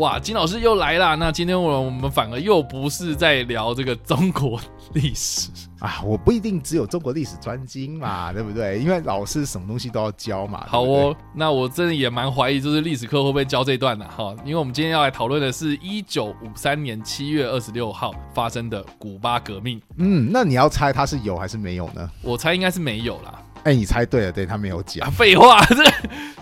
哇，金老师又来啦！那今天我我们反而又不是在聊这个中国历史 啊，我不一定只有中国历史专精嘛，对不对？因为老师什么东西都要教嘛。好哦，那我真的也蛮怀疑，就是历史课会不会教这段的哈？因为我们今天要来讨论的是一九五三年七月二十六号发生的古巴革命。嗯，那你要猜它是有还是没有呢？我猜应该是没有啦。哎，你猜对了，对他没有讲。废话，这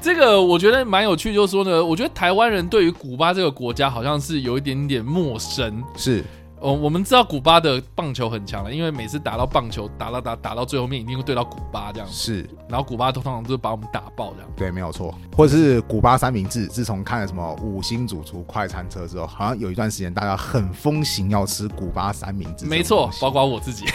这个我觉得蛮有趣，就是说呢，我觉得台湾人对于古巴这个国家好像是有一点点陌生。是。哦，我们知道古巴的棒球很强了，因为每次打到棒球，打到打打到最后面，一定会对到古巴这样。是，然后古巴通常都是把我们打爆这样。对，没有错。或者是古巴三明治，自从看了什么五星主厨快餐车之后，好像有一段时间大家很风行要吃古巴三明治。没错，包括我自己。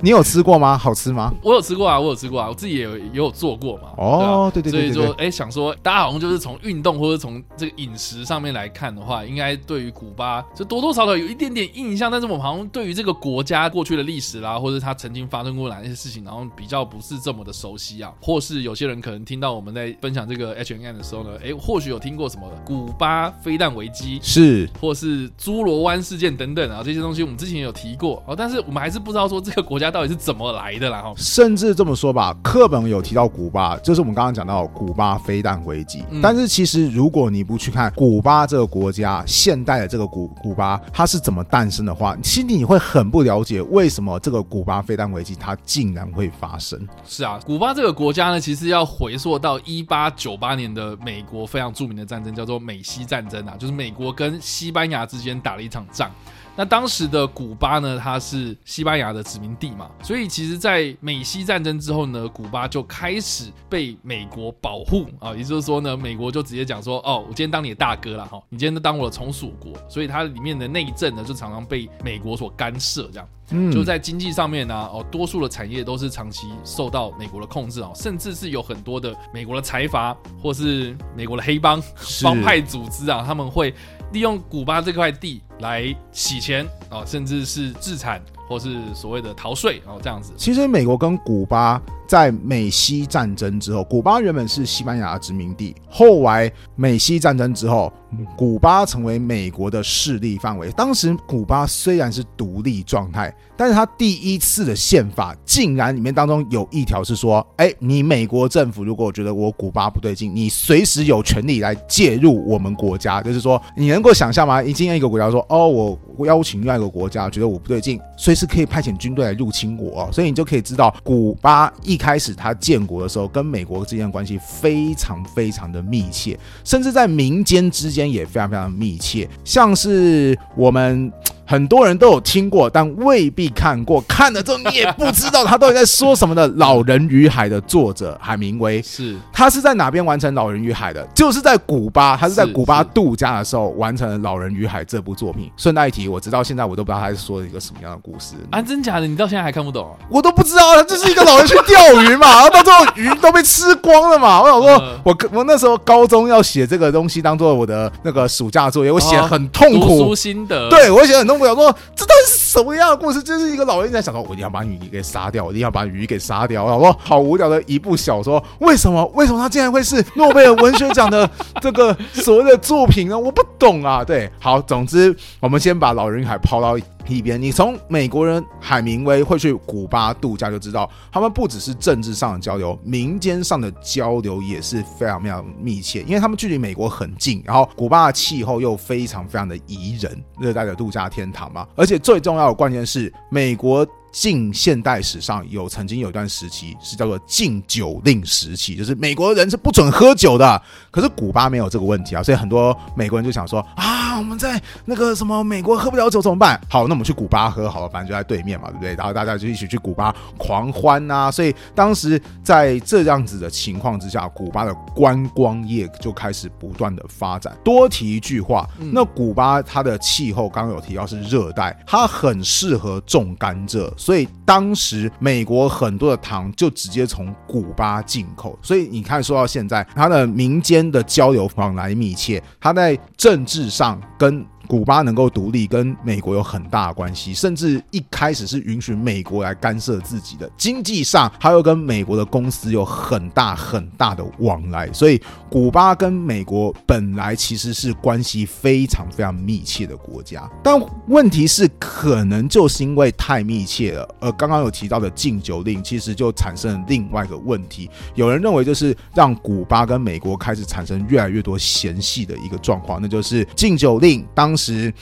你有吃过吗？好吃吗？我有吃过啊，我有吃过啊，我自己也有也有做过嘛。哦，对对对。所以说，哎，想说大家好像就是从运动或者从这个饮食上面来看的话，应该对于古巴就多多少少有一点点印象，但是我们好像。对于这个国家过去的历史啦，或者它曾经发生过哪些事情，然后比较不是这么的熟悉啊，或是有些人可能听到我们在分享这个 H N N 的时候呢，哎，或许有听过什么古巴飞弹危机是，或是侏罗湾事件等等啊，这些东西我们之前有提过哦，但是我们还是不知道说这个国家到底是怎么来的啦哈。甚至这么说吧，课本有提到古巴，就是我们刚刚讲到古巴飞弹危机，但是其实如果你不去看古巴这个国家现代的这个古古巴它是怎么诞生的话，心里你会很不了解为什么这个古巴飞弹危机它竟然会发生。是啊，古巴这个国家呢，其实要回溯到一八九八年的美国非常著名的战争，叫做美西战争啊，就是美国跟西班牙之间打了一场仗。那当时的古巴呢，它是西班牙的殖民地嘛，所以其实，在美西战争之后呢，古巴就开始被美国保护啊，也就是说呢，美国就直接讲说，哦，我今天当你的大哥了哈，你今天都当我的从属国，所以它里面的内政呢，就常常被美国所干涉，这样，嗯，就在经济上面呢，哦，多数的产业都是长期受到美国的控制哦，甚至是有很多的美国的财阀或是美国的黑帮帮派组织啊，他们会。利用古巴这块地来洗钱啊，甚至是制产或是所谓的逃税哦，这样子。其实美国跟古巴在美西战争之后，古巴原本是西班牙的殖民地，后来美西战争之后。古巴成为美国的势力范围。当时古巴虽然是独立状态，但是他第一次的宪法竟然里面当中有一条是说：哎，你美国政府如果觉得我古巴不对劲，你随时有权利来介入我们国家。就是说，你能够想象吗？今天一个国家说：哦，我邀请另外一个国家觉得我不对劲，随时可以派遣军队来入侵我。所以你就可以知道，古巴一开始它建国的时候跟美国之间的关系非常非常的密切，甚至在民间之。间也非常非常密切，像是我们。很多人都有听过，但未必看过。看了之后，你也不知道他到底在说什么的。《老人与海》的作者海明威是他是在哪边完成《老人与海》的？就是在古巴，他是在古巴度假的时候完成了《老人与海》这部作品。顺带一提，我直到现在我都不知道他是说一个什么样的故事啊！真假的？你到现在还看不懂？我都不知道，就是一个老人去钓鱼嘛，然后到最后鱼都被吃光了嘛。我想说，我我那时候高中要写这个东西当做我的那个暑假作业，我写很痛苦，读书心得，对我写很痛苦。我想说，这到底是什么样的故事？就是一个老人在想说，我一定要把鱼给杀掉，我一定要把鱼给杀掉。我说好无聊的一部小说，为什么？为什么它竟然会是诺贝尔文学奖的这个所谓的作品呢？我不懂啊。对，好，总之我们先把老人海抛到。一边，你从美国人海明威会去古巴度假就知道，他们不只是政治上的交流，民间上的交流也是非常非常密切，因为他们距离美国很近，然后古巴的气候又非常非常的宜人，热带的度假天堂嘛，而且最重要的关键是美国。近现代史上有曾经有一段时期是叫做禁酒令时期，就是美国人是不准喝酒的。可是古巴没有这个问题啊，所以很多美国人就想说啊，我们在那个什么美国喝不了酒怎么办？好，那我们去古巴喝好了，反正就在对面嘛，对不对？然后大家就一起去古巴狂欢啊。所以当时在这样子的情况之下，古巴的观光业就开始不断的发展。多提一句话，那古巴它的气候刚刚有提到是热带，它很适合种甘蔗。所以当时美国很多的糖就直接从古巴进口。所以你看，说到现在，它的民间的交流往来密切，它在政治上跟。古巴能够独立，跟美国有很大的关系，甚至一开始是允许美国来干涉自己的经济上，它又跟美国的公司有很大很大的往来，所以古巴跟美国本来其实是关系非常非常密切的国家。但问题是，可能就是因为太密切了，而刚刚有提到的禁酒令，其实就产生了另外一个问题。有人认为，就是让古巴跟美国开始产生越来越多嫌隙的一个状况，那就是禁酒令当。是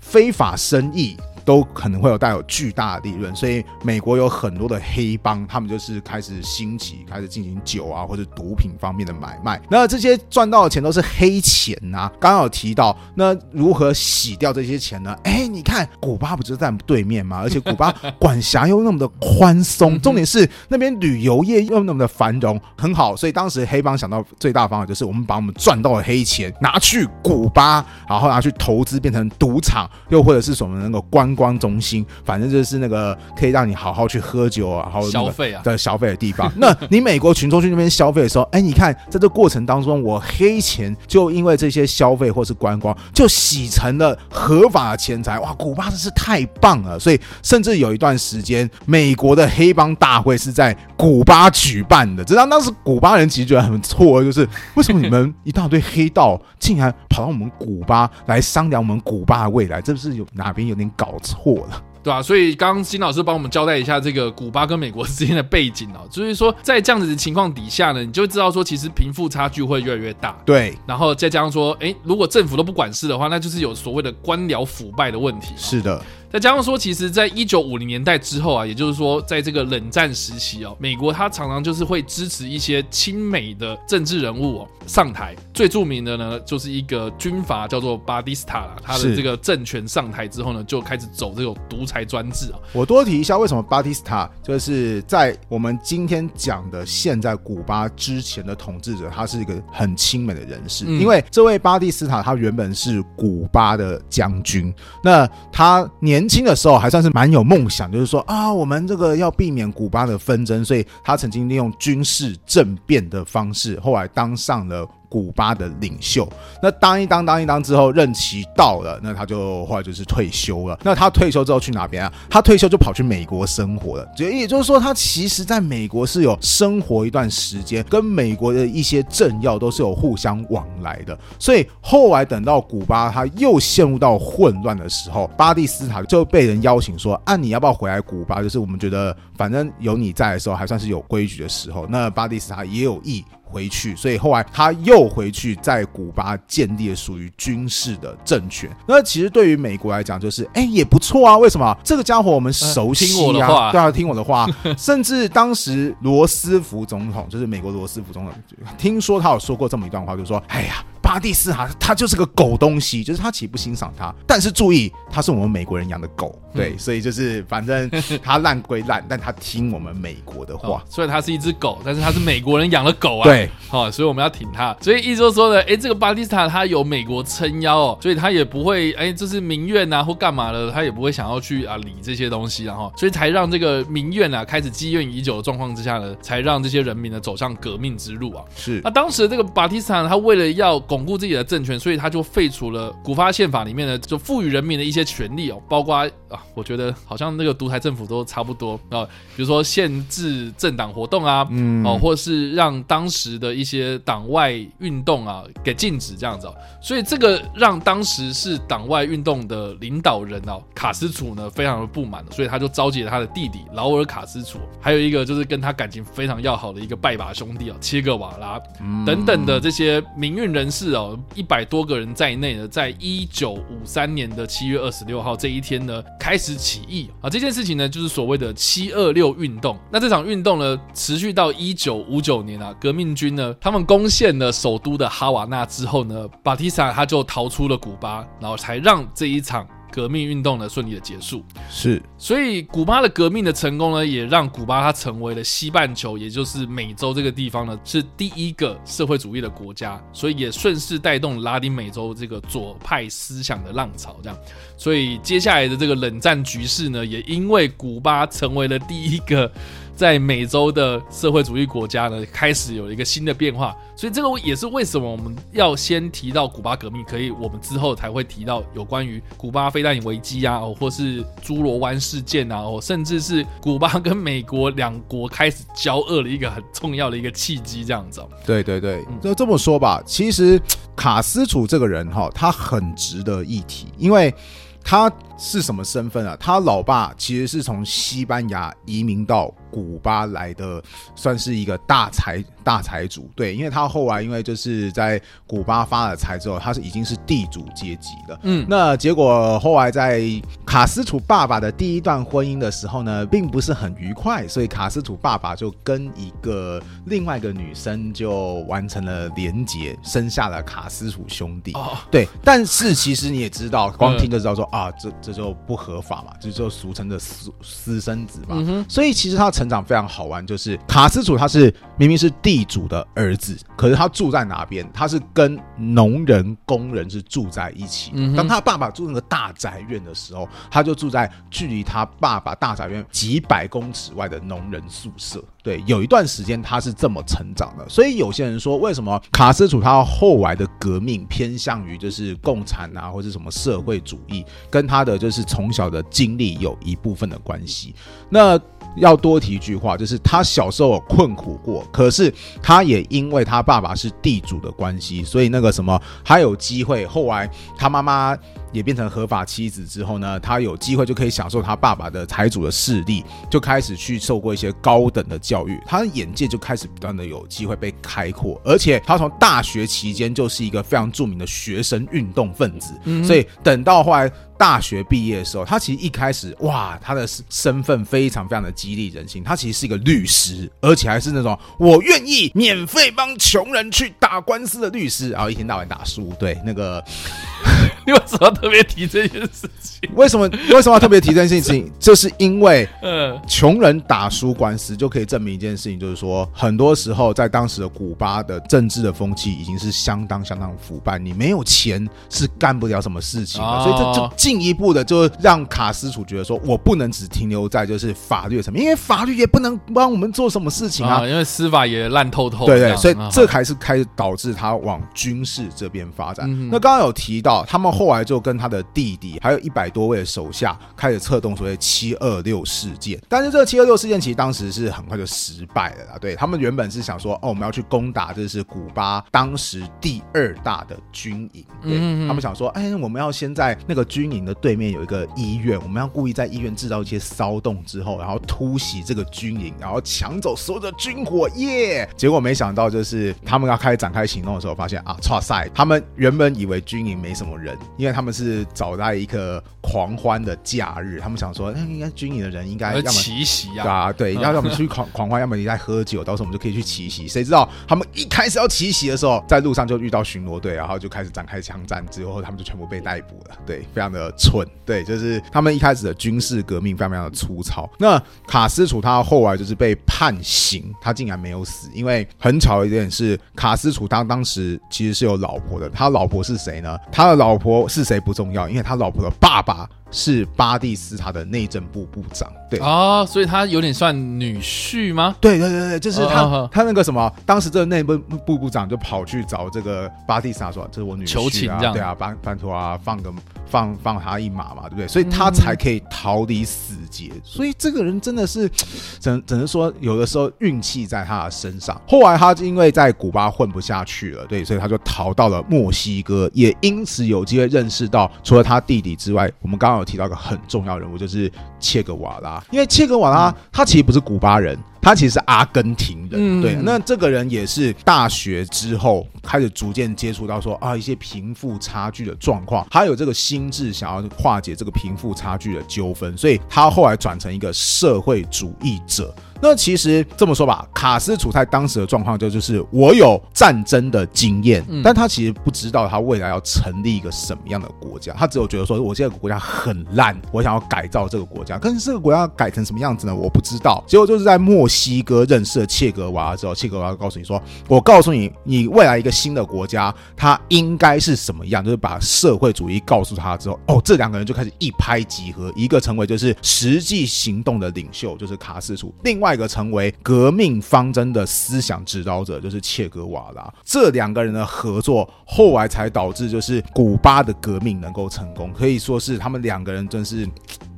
非法生意。都可能会有带有巨大的利润，所以美国有很多的黑帮，他们就是开始兴起，开始进行酒啊或者毒品方面的买卖。那这些赚到的钱都是黑钱呐。刚刚有提到，那如何洗掉这些钱呢？哎，你看古巴不就在对面吗？而且古巴管辖又那么的宽松，重点是那边旅游业又那么的繁荣，很好。所以当时黑帮想到最大方法就是我们把我们赚到的黑钱拿去古巴，然后拿去投资变成赌场，又或者是什么那个关。光中心，反正就是那个可以让你好好去喝酒啊，然后消费啊的消费的地方。那你美国群众去那边消费的时候，哎，你看在这过程当中，我黑钱就因为这些消费或是观光，就洗成了合法的钱财。哇，古巴真是太棒了！所以甚至有一段时间，美国的黑帮大会是在古巴举办的。知道当时古巴人其实觉得很错，就是为什么你们一大堆黑道竟然跑到我们古巴来商量我们古巴的未来？这不是有哪边有点搞？错了，对吧？所以刚刚金老师帮我们交代一下这个古巴跟美国之间的背景哦，就是说在这样子的情况底下呢，你就知道说其实贫富差距会越来越大。对，然后再加上说，哎，如果政府都不管事的话，那就是有所谓的官僚腐败的问题。是的。再加上说，其实，在一九五零年代之后啊，也就是说，在这个冷战时期哦，美国它常常就是会支持一些亲美的政治人物哦上台。最著名的呢，就是一个军阀叫做巴蒂斯塔了。他的这个政权上台之后呢，就开始走这种独裁专制啊。我多提一下，为什么巴蒂斯塔就是在我们今天讲的现在古巴之前的统治者，他是一个很亲美的人士。因为这位巴蒂斯塔他原本是古巴的将军，那他年。年轻的时候还算是蛮有梦想，就是说啊，我们这个要避免古巴的纷争，所以他曾经利用军事政变的方式，后来当上了。古巴的领袖，那当一当当一当之后，任期到了，那他就后来就是退休了。那他退休之后去哪边啊？他退休就跑去美国生活了。就也就是说，他其实在美国是有生活一段时间，跟美国的一些政要都是有互相往来的。所以后来等到古巴他又陷入到混乱的时候，巴蒂斯塔就被人邀请说：“啊，你要不要回来古巴？就是我们觉得反正有你在的时候，还算是有规矩的时候。”那巴蒂斯塔也有意。回去，所以后来他又回去在古巴建立了属于军事的政权。那其实对于美国来讲，就是哎也不错啊。为什么这个家伙我们熟悉啊？对啊，听我的话。甚至当时罗斯福总统，就是美国罗斯福总统，听说他有说过这么一段话，就说：“哎呀。”巴蒂斯塔他就是个狗东西，就是他岂不欣赏他？但是注意，他是我们美国人养的狗，对，所以就是反正 他烂归烂，但他听我们美国的话。虽然他是一只狗，但是他是美国人养的狗啊。对，好，所以我们要挺他。所以一周说的，哎，这个巴蒂斯塔他有美国撑腰哦，所以他也不会哎，这是民怨啊或干嘛的，他也不会想要去啊理这些东西，然后所以才让这个民怨啊开始积怨已久的状况之下呢，才让这些人民呢走上革命之路啊。是，那当时这个巴蒂斯塔他为了要。巩固自己的政权，所以他就废除了古巴宪法里面的就赋予人民的一些权利哦，包括啊，我觉得好像那个独裁政府都差不多啊，比如说限制政党活动啊，嗯哦，或是让当时的一些党外运动啊给禁止这样子，所以这个让当时是党外运动的领导人哦卡斯楚呢非常的不满，所以他就召集了他的弟弟劳尔卡斯楚，还有一个就是跟他感情非常要好的一个拜把兄弟哦切格瓦拉等等的这些民运人士。是哦，一百多个人在内呢，在一九五三年的七月二十六号这一天呢，开始起义啊。这件事情呢，就是所谓的七二六运动。那这场运动呢，持续到一九五九年啊，革命军呢，他们攻陷了首都的哈瓦那之后呢，巴蒂萨他就逃出了古巴，然后才让这一场。革命运动的顺利的结束。是所以，古巴的革命的成功呢，也让古巴它成为了西半球，也就是美洲这个地方呢，是第一个社会主义的国家，所以也顺势带动拉丁美洲这个左派思想的浪潮。这样，所以接下来的这个冷战局势呢，也因为古巴成为了第一个。在美洲的社会主义国家呢，开始有一个新的变化，所以这个也是为什么我们要先提到古巴革命，可以我们之后才会提到有关于古巴飞弹危机啊，或是侏罗湾事件啊，哦，甚至是古巴跟美国两国开始交恶的一个很重要的一个契机，这样子。对对对，就这么说吧。其实卡斯楚这个人哈，他很值得一提，因为他是什么身份啊？他老爸其实是从西班牙移民到。古巴来的算是一个大财大财主，对，因为他后来因为就是在古巴发了财之后，他是已经是地主阶级了，嗯，那结果后来在卡斯楚爸爸的第一段婚姻的时候呢，并不是很愉快，所以卡斯楚爸爸就跟一个另外一个女生就完成了连结，生下了卡斯楚兄弟，对，但是其实你也知道，光听就知道说啊，这这就不合法嘛，就就俗称的私私生子嘛，所以其实他的。成长非常好玩，就是卡斯楚他是明明是地主的儿子，可是他住在哪边？他是跟农人、工人是住在一起。当他爸爸住那个大宅院的时候，他就住在距离他爸爸大宅院几百公尺外的农人宿舍。对，有一段时间他是这么成长的。所以有些人说，为什么卡斯楚他后来的革命偏向于就是共产啊，或者什么社会主义，跟他的就是从小的经历有一部分的关系。那要多提一句话，就是他小时候困苦过，可是他也因为他爸爸是地主的关系，所以那个什么，他有机会。后来他妈妈也变成合法妻子之后呢，他有机会就可以享受他爸爸的财主的势力，就开始去受过一些高等的教育，他的眼界就开始不断的有机会被开阔，而且他从大学期间就是一个非常著名的学生运动分子，所以等到后来。大学毕业的时候，他其实一开始哇，他的身份非常非常的激励人心。他其实是一个律师，而且还是那种我愿意免费帮穷人去打官司的律师，然后一天到晚打输。对，那个 你为什么特别提这件事情？为什么为什么要特别提这件事情？就是因为，嗯，穷人打输官司就可以证明一件事情，就是说，很多时候在当时的古巴的政治的风气已经是相当相当腐败，你没有钱是干不了什么事情的，所以这就。进一步的，就让卡斯楚觉得说，我不能只停留在就是法律层面，因为法律也不能帮我们做什么事情啊，因为司法也烂透透。对对，所以这还是开始导致他往军事这边发展。那刚刚有提到，他们后来就跟他的弟弟，还有一百多位手下，开始策动所谓七二六事件。但是这个七二六事件其实当时是很快就失败了啦。对他们原本是想说，哦，我们要去攻打这是古巴当时第二大的军营，对他们想说，哎，我们要先在那个军。营的对面有一个医院，我们要故意在医院制造一些骚动之后，然后突袭这个军营，然后抢走所有的军火耶！结果没想到，就是他们要开始展开行动的时候，发现啊，哇塞！他们原本以为军营没什么人，因为他们是找在一个狂欢的假日，他们想说，那应该军营的人应该要么奇袭啊，对，要么出去狂狂欢，要么你在喝酒，到时候我们就可以去奇袭。谁知道他们一开始要奇袭的时候，在路上就遇到巡逻队，然后就开始展开枪战，之后他们就全部被逮捕了。对，非常的。蠢，对，就是他们一开始的军事革命非常非常的粗糙。那卡斯楚他后来就是被判刑，他竟然没有死，因为很巧一点是卡斯楚他当时其实是有老婆的，他老婆是谁呢？他的老婆是谁不重要，因为他老婆的爸爸。是巴蒂斯塔的内政部部长，对哦，所以他有点算女婿吗？对对对对，就是他他那个什么，当时这个内部部部长就跑去找这个巴蒂斯塔说：“这是我女婿啊，对啊，拜拜托啊，放个放放他一马嘛，对不对？所以他才可以逃离死劫。所以这个人真的是，只只能说有的时候运气在他的身上。后来他因为在古巴混不下去了，对，所以他就逃到了墨西哥，也因此有机会认识到除了他弟弟之外，我们刚刚有。提到一个很重要人物，就是切格瓦拉。因为切格瓦拉他其实不是古巴人，他其实是阿根廷人。对，那这个人也是大学之后开始逐渐接触到说啊一些贫富差距的状况，他有这个心智想要化解这个贫富差距的纠纷，所以他后来转成一个社会主义者。那其实这么说吧，卡斯楚在当时的状况就就是我有战争的经验，嗯但他其实不知道他未来要成立一个什么样的国家，他只有觉得说我现在国家很烂，我想要改造这个国家，可是这个国家改成什么样子呢？我不知道。结果就是在墨西哥认识了切格瓦拉之后，切格瓦拉告诉你说，我告诉你，你未来一个新的国家，它应该是什么样，就是把社会主义告诉他之后，哦，这两个人就开始一拍即合，一个成为就是实际行动的领袖，就是卡斯楚；另外一个成为革命方针的思想指导者，就是切格瓦拉。这两个人的合作，后来才导致就是古巴的革命能够成功，可以说是他们两个人真是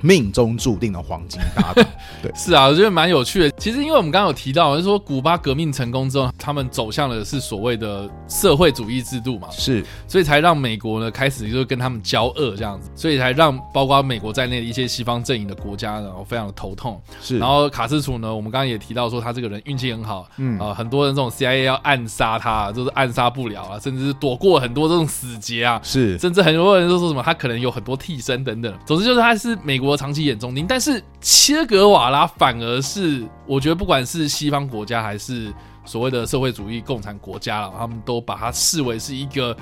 命中注定的黄金搭档。对是啊，我觉得蛮有趣的。其实，因为我们刚刚有提到，就是说古巴革命成功之后，他们走向的是所谓的社会主义制度嘛，是所以才让美国呢开始就是跟他们交恶这样子，所以才让包括美国在内的一些西方阵营的国家呢，非常的头痛。是，然后卡斯楚呢，我们刚刚也提到说他这个人运气很好，嗯啊、很多人这种 CIA 要暗杀他，就是暗杀不了啊，甚至是躲过很多这种死劫啊。是甚至很多人都说什么他可能有很多替身等等，总之就是他是美国长期眼中钉。但是切格瓦拉反而是我觉得不管是西方国家还是所谓的社会主义共产国家了，他们都把他视为是一个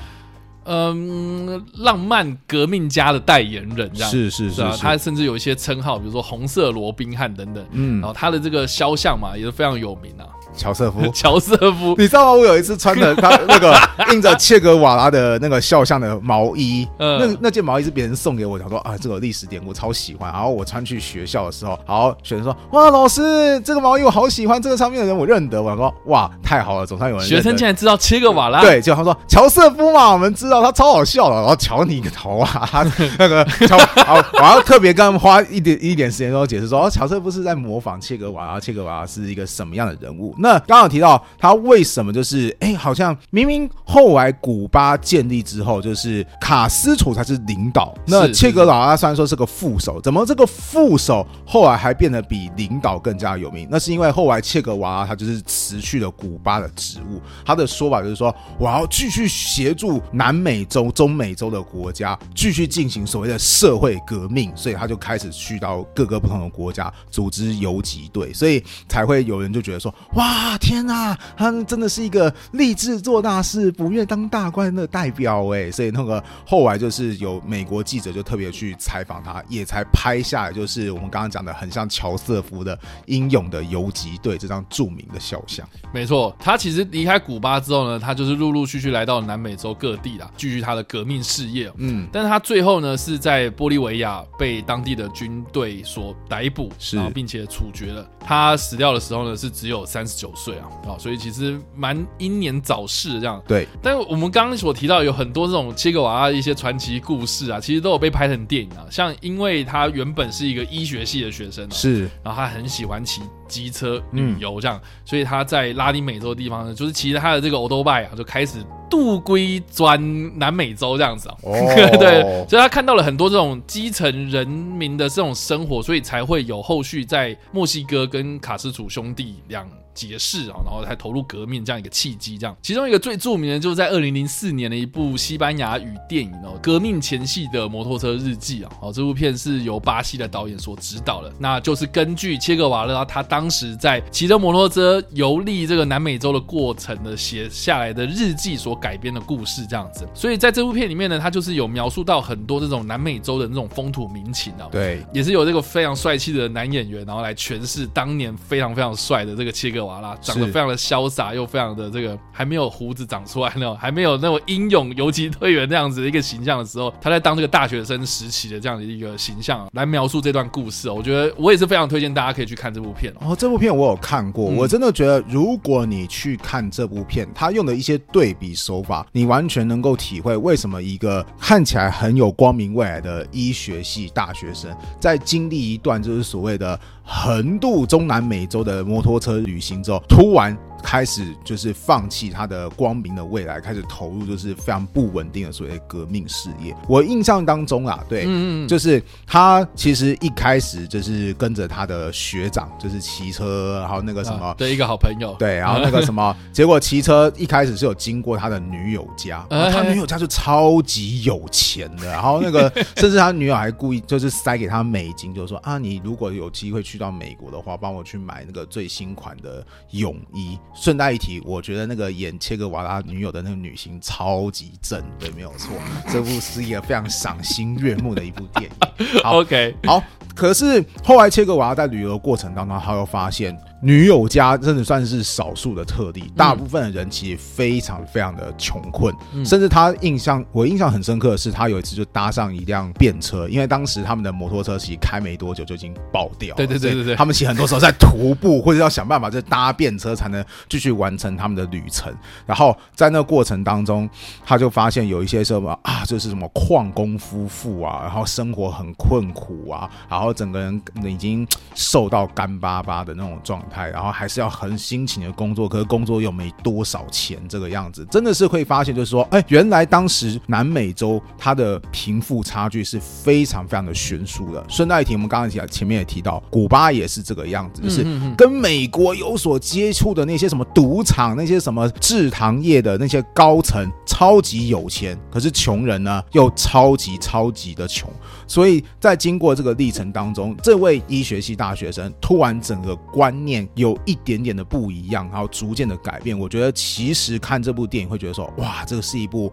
嗯浪漫革命家的代言人，这样。是是是啊，他甚至有一些称号，比如说红色罗宾汉等等。嗯。然，后他的这个肖像嘛，也是非常有名啊，乔瑟夫。乔瑟夫。你知道吗？我有一次穿的他那个 印着切格瓦拉的那个肖像的毛衣，嗯那那件毛衣是别人送给我，想说啊，这个历史典故超喜欢。然后我穿去学校的时候，然后学生说哇，老师这个毛衣我好喜欢，这个上面的人我认得。我想说哇，太好了，总算有人学生竟然知道切格瓦拉，对，就他说乔瑟夫嘛，我们知道他超好笑的，然后瞧你个头啊，他那个乔，好，我要特别跟他们花一点一点时间，然后解释说，哦，乔瑟夫是在模仿切格瓦拉，切格瓦拉是一个什么样的人物？那刚刚提到他为什么就是，哎，好像明明后来古巴建立之后，就是卡斯楚才是领导，那切格瓦拉虽然说是个副手，怎么这个副手后来还变得比领导更加有名？那是因为后来切格瓦拉他就是辞去了古巴的职务，他的说法就是说，我要继续协助南美洲、中美洲的国家继续进行所谓的社会革命，所以他就开始去到各个不同的国家组织游击队，所以才会有人就觉得说，哇，天哪，他真的是一个立志做大事、不愿当大官的代表哎，所以那个后来就是有美国记者就特别去采访他，也才拍下来就是我们刚刚讲的很像乔瑟夫的英勇的游击队这张著名的肖像。没错，他其实离开古巴之后呢，他就是陆陆续续来到南美洲各地啦，继续他的革命事业。嗯，但是他最后呢是在玻利维亚被当地的军队所逮捕，是然后并且处决了。他死掉的时候呢是只有三十九岁啊，啊，所以其实蛮英年早逝这样。对，但是我们刚刚所提到有很多这种切格瓦拉的一些传奇故事啊，其实都有被拍成电影啊。像因为他原本是一个医学系的学生、啊，是然后他很喜欢骑机车旅游这样，所以他在拉丁美洲的地方呢，就是骑着他的这个 o b i 啊，就开始渡龟钻南美洲这样子啊。哦 对，所以他看到了很多这种基层人民的这种生活，所以才会有后续在墨西哥跟卡斯楚兄弟两结识啊，然后才投入革命这样一个契机。这样，其中一个最著名的就是在二零零四年的一部西班牙语电影哦，《革命前夕的摩托车日记》啊，哦，这部片是由巴西的导演所指导的，那就是根据切格瓦拉他当时在骑着摩托车游历这个南美洲的过程的写下来的日记所改编的故事这样子。所以在这部片里面呢，他就是有描述到很多这种南美洲的那种风土民情啊，对，也是有这个非常帅气的男演员，然后来诠释当年非常非常帅的这个切格瓦拉，长得非常的潇洒，又非常的这个还没有胡子长出来那种，还没有那种英勇游击队员那样子的一个形象的时候，他在当这个大学生时期的这样的一个形象、啊、来描述这段故事、哦。我觉得我也是非常推荐大家可以去看这部片哦。哦，这部片我有看过，嗯我真的觉得，如果你去看这部片，他用的一些对比手法，你完全能够体会为什么一个看起来很有光明未来的医学系大学生，在经历一段就是所谓的横渡中南美洲的摩托车旅行之后，突然。开始就是放弃他的光明的未来，开始投入就是非常不稳定的所谓革命事业。我印象当中啊，对，嗯嗯，就是他其实一开始就是跟着他的学长，就是骑车，然后那个什么。啊对一个好朋友，对，然后 那个什么，结果骑车一开始是有经过他的女友家，哎然后他女友家就超级有钱的，然后那个 甚至他女友还故意就是塞给他美金，就是说啊，你如果有机会去到美国的话，帮我去买那个最新款的泳衣。顺带一提，我觉得那个演切格瓦拉女友的那个女星超级正，对，没有错，这部是一个非常赏心悦目的一部电影。好 OK，好，可是后来切格瓦拉在旅游的过程当中，他又发现女友家真的算是少数的特例，大部分的人其实非常非常的穷困，嗯。甚至他印象我印象很深刻的是，他有一次就搭上一辆便车，因为当时他们的摩托车其实开没多久就已经爆掉了，对对对对对。他们其实很多时候在徒步或者要想办法就搭便车才能继续完成他们的旅程。然后在那个过程当中，他就发现有一些什么啊，就是什么矿工夫妇啊，然后生活很困苦啊，然后整个人已经瘦到干巴巴的那种状态，然后还是要很辛勤的工作，可是工作又没多少钱，这个样子真的是会发现，就是说，哎，原来当时南美洲它的贫富差距是非常非常的悬殊的。顺带一提，我们刚刚提前面也提到，古巴也是这个样子，就是跟美国有所接触的那些什么赌场、那些什么制糖业的那些高层，超级有钱，可是穷人呢又超级超级的穷。所以在经过这个历程当中，这位医学系大学生突然整个观念有一点点的不一样，然后逐渐的改变。我觉得其实看这部电影会觉得说，哇，这个是一部。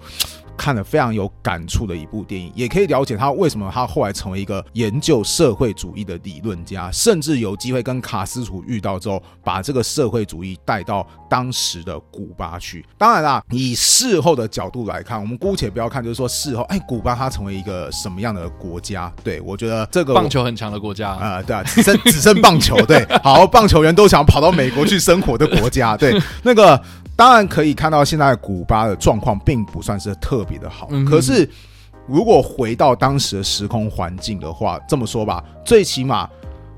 看了非常有感触的一部电影，也可以了解他为什么他后来成为一个研究社会主义的理论家，甚至有机会跟卡斯楚遇到之后，把这个社会主义带到当时的古巴去。当然啦，以事后的角度来看，我们姑且不要看，就是说事后，哎，古巴它成为一个什么样的国家？对我觉得这个棒球很强的国家，啊、对啊，只剩只剩棒球，对，好，棒球员都想跑到美国去生活的国家，对，那个当然可以看到现在古巴的状况并不算是特别的好，嗯可是如果回到当时的时空环境的话，这么说吧，最起码。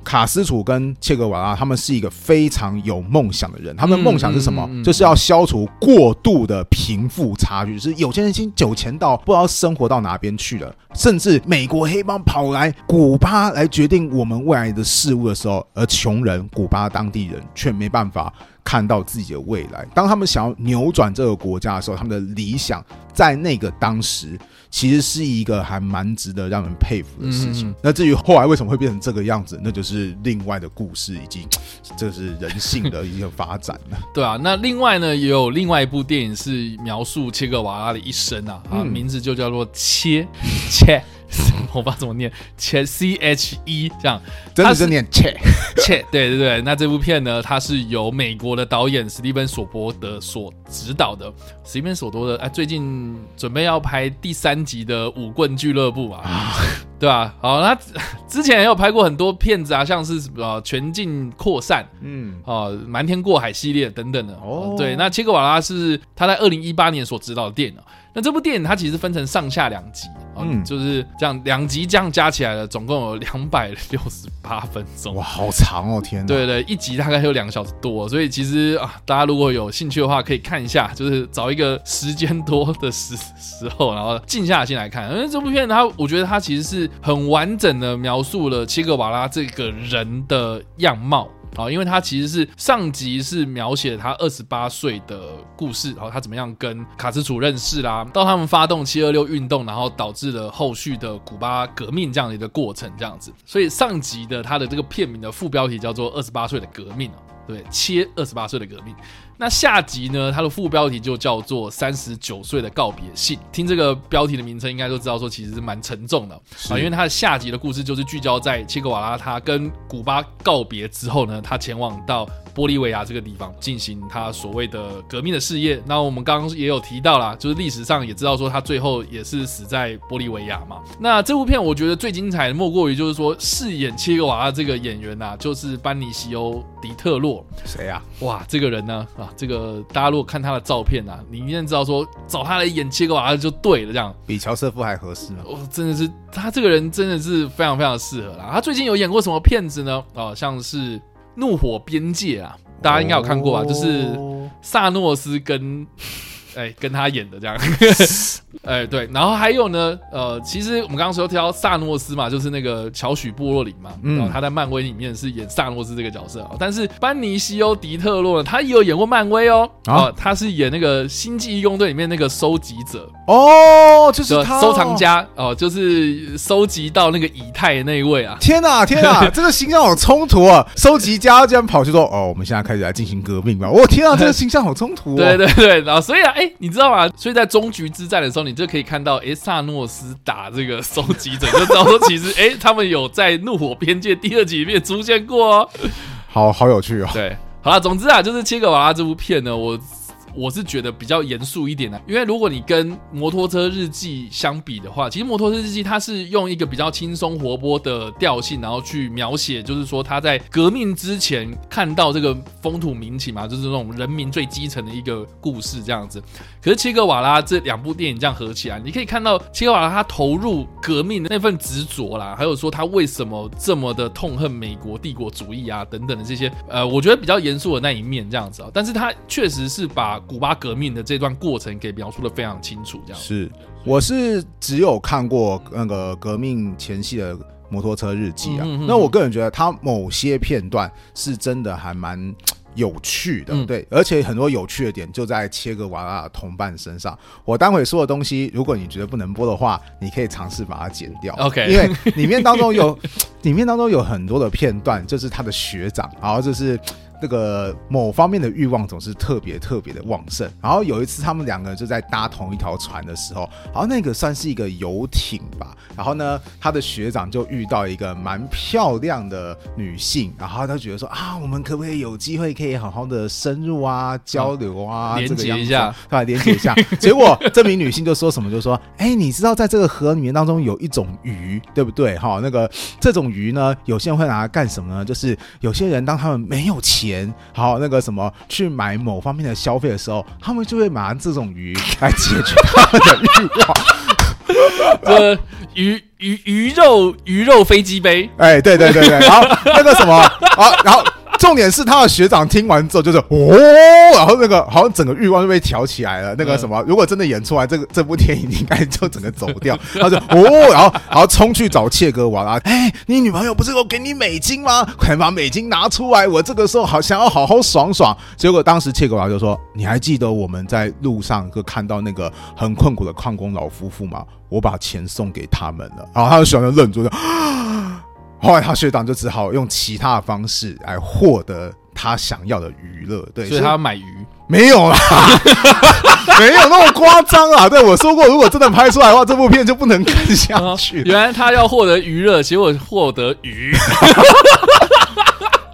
卡斯楚跟切格瓦拉，他们是一个非常有梦想的人。他们的梦想是什么？嗯嗯嗯就是要消除过度的贫富差距，就是有钱人已经有钱到不知道生活到哪边去了，甚至美国黑帮跑来古巴来决定我们未来的事物的时候，而穷人古巴当地人却没办法看到自己的未来。当他们想要扭转这个国家的时候，他们的理想在那个当时其实是一个还蛮值得让人佩服的事情。嗯嗯嗯那至于后来为什么会变成这个样子，那就是另外的故事，以及这是人性的一个发展了。对啊，那另外呢，也有另外一部电影是描述切格瓦拉的一生啊，名字就叫做切切，我不知道怎么念，切 C H E 这样，真的他是是念切，切，对对对，那这部片呢，它是由美国的导演史蒂芬索伯德所指导的。史蒂芬索伯德哎，最近准备要拍第三集的《舞棍俱乐部》啊，对吧、好，那之前也有拍过很多片子啊，像是呃《全境扩散》嗯，哦，《瞒天过海》系列等等的。哦。哦，对，那切格瓦拉是他在二零一八年所指导的电影啊。那这部电影它其实分成上下两集，哦、嗯就是这样两集这样加起来了，总共有两百六十八分钟。哇，好长哦，天哪！对对，一集大概有两个小时多，所以其实啊，大家如果有兴趣的话，可以看一下，就是找一个时间多的时时候，然后静下心来看。因为这部片它，我觉得它其实是很完整的描述了切格瓦拉这个人的样貌。好，因为他其实是上集是描写他二十八岁的故事，然后他怎么样跟卡斯楚认识啦，到他们发动七二六运动，然后导致了后续的古巴革命这样的一个过程，这样子。所以上集的他的这个片名的副标题叫做《二十八岁的革命》，对，切二十八岁的革命。那下集呢，它的副标题就叫做《三十九岁的告别信》。听这个标题的名称，应该都知道说其实是蛮沉重的啊，因为它的下集的故事就是聚焦在切格瓦拉他跟古巴告别之后呢，他前往到玻利维亚这个地方进行他所谓的革命的事业。那我们刚刚也有提到啦，就是历史上也知道说他最后也是死在玻利维亚嘛。那这部片我觉得最精彩的莫过于就是说饰演切格瓦拉这个演员呐、就是班尼西欧·迪特洛。谁啊？哇，这个人呢啊，这个大家如果看他的照片啊，你一定知道说找他来演切格瓦拉就对了，这样。比乔瑟夫还合适吗。哦，真的是他这个人真的是非常非常适合啦。他最近有演过什么片子呢？哦，像是《怒火边界》啊，大家应该有看过吧？就是哦萨诺斯跟。哎，跟他演的这样，哎对，然后还有呢，呃，其实我们刚刚说挑萨诺斯嘛，就是那个乔许布洛林嘛，嗯，他在漫威里面是演萨诺斯这个角色，但是班尼西欧迪特洛呢，他也有演过漫威哦，啊，他是演那个星际义工队里面那个收集者。哦，就是他收藏家哦，就是收集到那个以太的那一位啊，天哪天哪，这个形象好冲突啊，收集家竟然跑去说哦，我们现在开始来进行革命吧，我天啊，这个形象好冲突，对对对，然后所以啊，哎。你知道吗？所以在终局之战的时候，你就可以看到，哎，萨诺斯打这个收集者，就知道说，其实，哎，他们有在《怒火边界》第二集里面出现过哦。好好有趣哦。对，好了，总之啊，就是《切格瓦拉》这部片呢，我。我是觉得比较严肃一点的，因为如果你跟《摩托车日记》相比的话，其实《摩托车日记》它是用一个比较轻松活泼的调性，然后去描写，就是说他在革命之前看到这个风土民情嘛，就是那种人民最基层的一个故事这样子。可是切格瓦拉这两部电影这样合起来，你可以看到切格瓦拉他投入革命的那份执着啦，还有说他为什么这么的痛恨美国帝国主义啊等等的这些，呃，我觉得比较严肃的那一面这样子啊。但是他确实是把古巴革命的这段过程给描述的非常清楚，这样是。我是只有看过那个革命前夕的摩托车日记啊，那我个人觉得他某些片段是真的还蛮有趣的，对，而且很多有趣的点就在切格瓦拉的同伴身上。我待会说的东西，如果你觉得不能播的话，你可以尝试把它剪掉，OK？因为里面当中有 里面当中有很多的片段，就是他的学长，然后就是。这个某方面的欲望总是特别特别的旺盛。然后有一次，他们两个人就在搭同一条船的时候，然后那个算是一个游艇吧。然后呢，他的学长就遇到一个蛮漂亮的女性，然后他觉得说啊，我们可不可以有机会可以好好的深入啊交流啊，连接一下，对，连接一下。结果这名女性就说什么，就说，哎，你知道在这个河里面当中有一种鱼，对不对？哈，那个这种鱼呢，有些人会拿来干什么呢？就是有些人当他们没有钱。好，那个什么，去买某方面的消费的时候，他们就会买这种鱼来解决他们的欲望。这鱼鱼鱼肉鱼肉飞机杯，哎，对对对对，然后那个什么啊，然后。重点是他的学长听完之后就是哦，然后那个好像整个欲望就被挑起来了。那个什么，如果真的演出来，这个这部电影应该就整个走掉。他就哦，然后然后冲去找切格瓦拉，哎，你女朋友不是有给你美金吗？快把美金拿出来，我这个时候好想要好好爽爽。结果当时切格瓦拉就说：“你还记得我们在路上就看到那个很困苦的矿工老夫妇吗？我把钱送给他们了。”然后他就喜欢愣住，就。后来他学长就只好用其他的方式来获得他想要的娱乐，对，所以他要买鱼，没有啦，没有那么夸张啊。对我说过，如果真的拍出来的话，这部片就不能看下去。原来他要获得娱乐，结果获得鱼。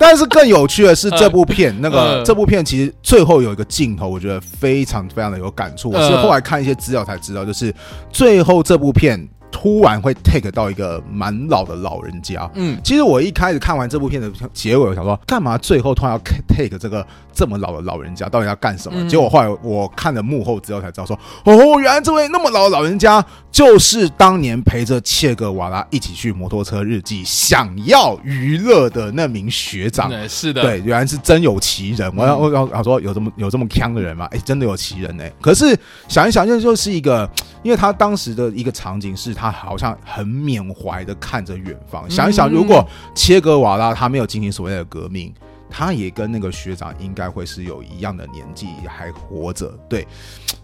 但是更有趣的是，这部片那个这部片其实最后有一个镜头，我觉得非常非常的有感触。我是后来看一些资料才知道，就是最后这部片。突然会 take 到一个蛮老的老人家，嗯，其实我一开始看完这部片的结尾，我想说干嘛最后突然要 take 这个这么老的老人家，到底要干什么？结果后来我看了幕后之后才知道，说哦，原来这位那么老的老人家就是当年陪着切格瓦拉一起去摩托车日记，想要娱乐的那名学长。是的，对，原来是真有其人。我要我要我说有这么有这么强的人吗？哎，真的有其人呢。可是想一想，这就是一个，因为他当时的一个场景是。他好像很缅怀的看着远方，想一想，如果切格瓦拉他没有进行所谓的革命。他也跟那个学长应该会是有一样的年纪还活着，对，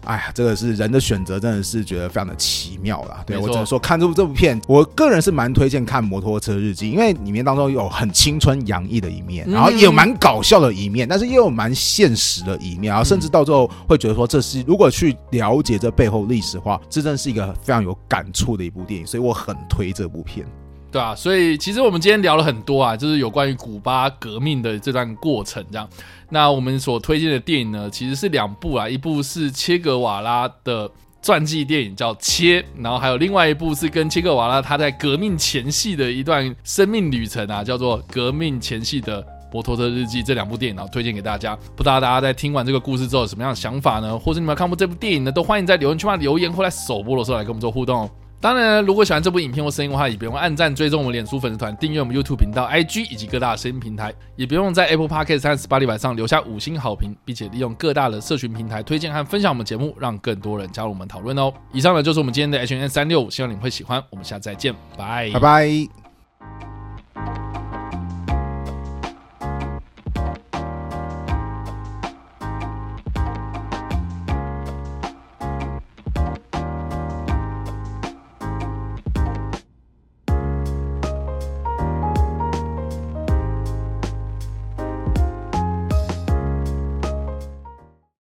哎呀，这个是人的选择，真的是觉得非常的奇妙啦。对我只能说看这部这部片，我个人是蛮推荐看《摩托车日记》，因为里面当中有很青春洋溢的一面，然后也有蛮搞笑的一面，但是也有蛮现实的一面，然后甚至到最后会觉得说，这是如果去了解这背后历史的话，这真是一个非常有感触的一部电影，所以我很推这部片。对啊，所以其实我们今天聊了很多啊，就是有关于古巴革命的这段过程这样。那我们所推荐的电影呢，其实是两部啊，一部是切格瓦拉的传记电影叫《切》，然后还有另外一部是跟切格瓦拉他在革命前夕的一段生命旅程啊，叫做《革命前夕的摩托车日记》。这两部电影啊，推荐给大家。不知道大家在听完这个故事之后有什么样的想法呢？或者你们看过这部电影呢？都欢迎在留言区嘛留言，或在首播的时候来跟我们做互动。当然，如果喜欢这部影片或声音的话，也不用按赞、追踪我们脸书粉丝团、订阅我们 YouTube 频道、IG 以及各大声音平台，也不用在 Apple Podcast 和 Spotify 上留下五星好评，并且利用各大的社群平台推荐和分享我们节目，让更多人加入我们讨论哦。以上呢就是我们今天的 H N 三六五，希望你们会喜欢。我们下次再见，拜拜拜。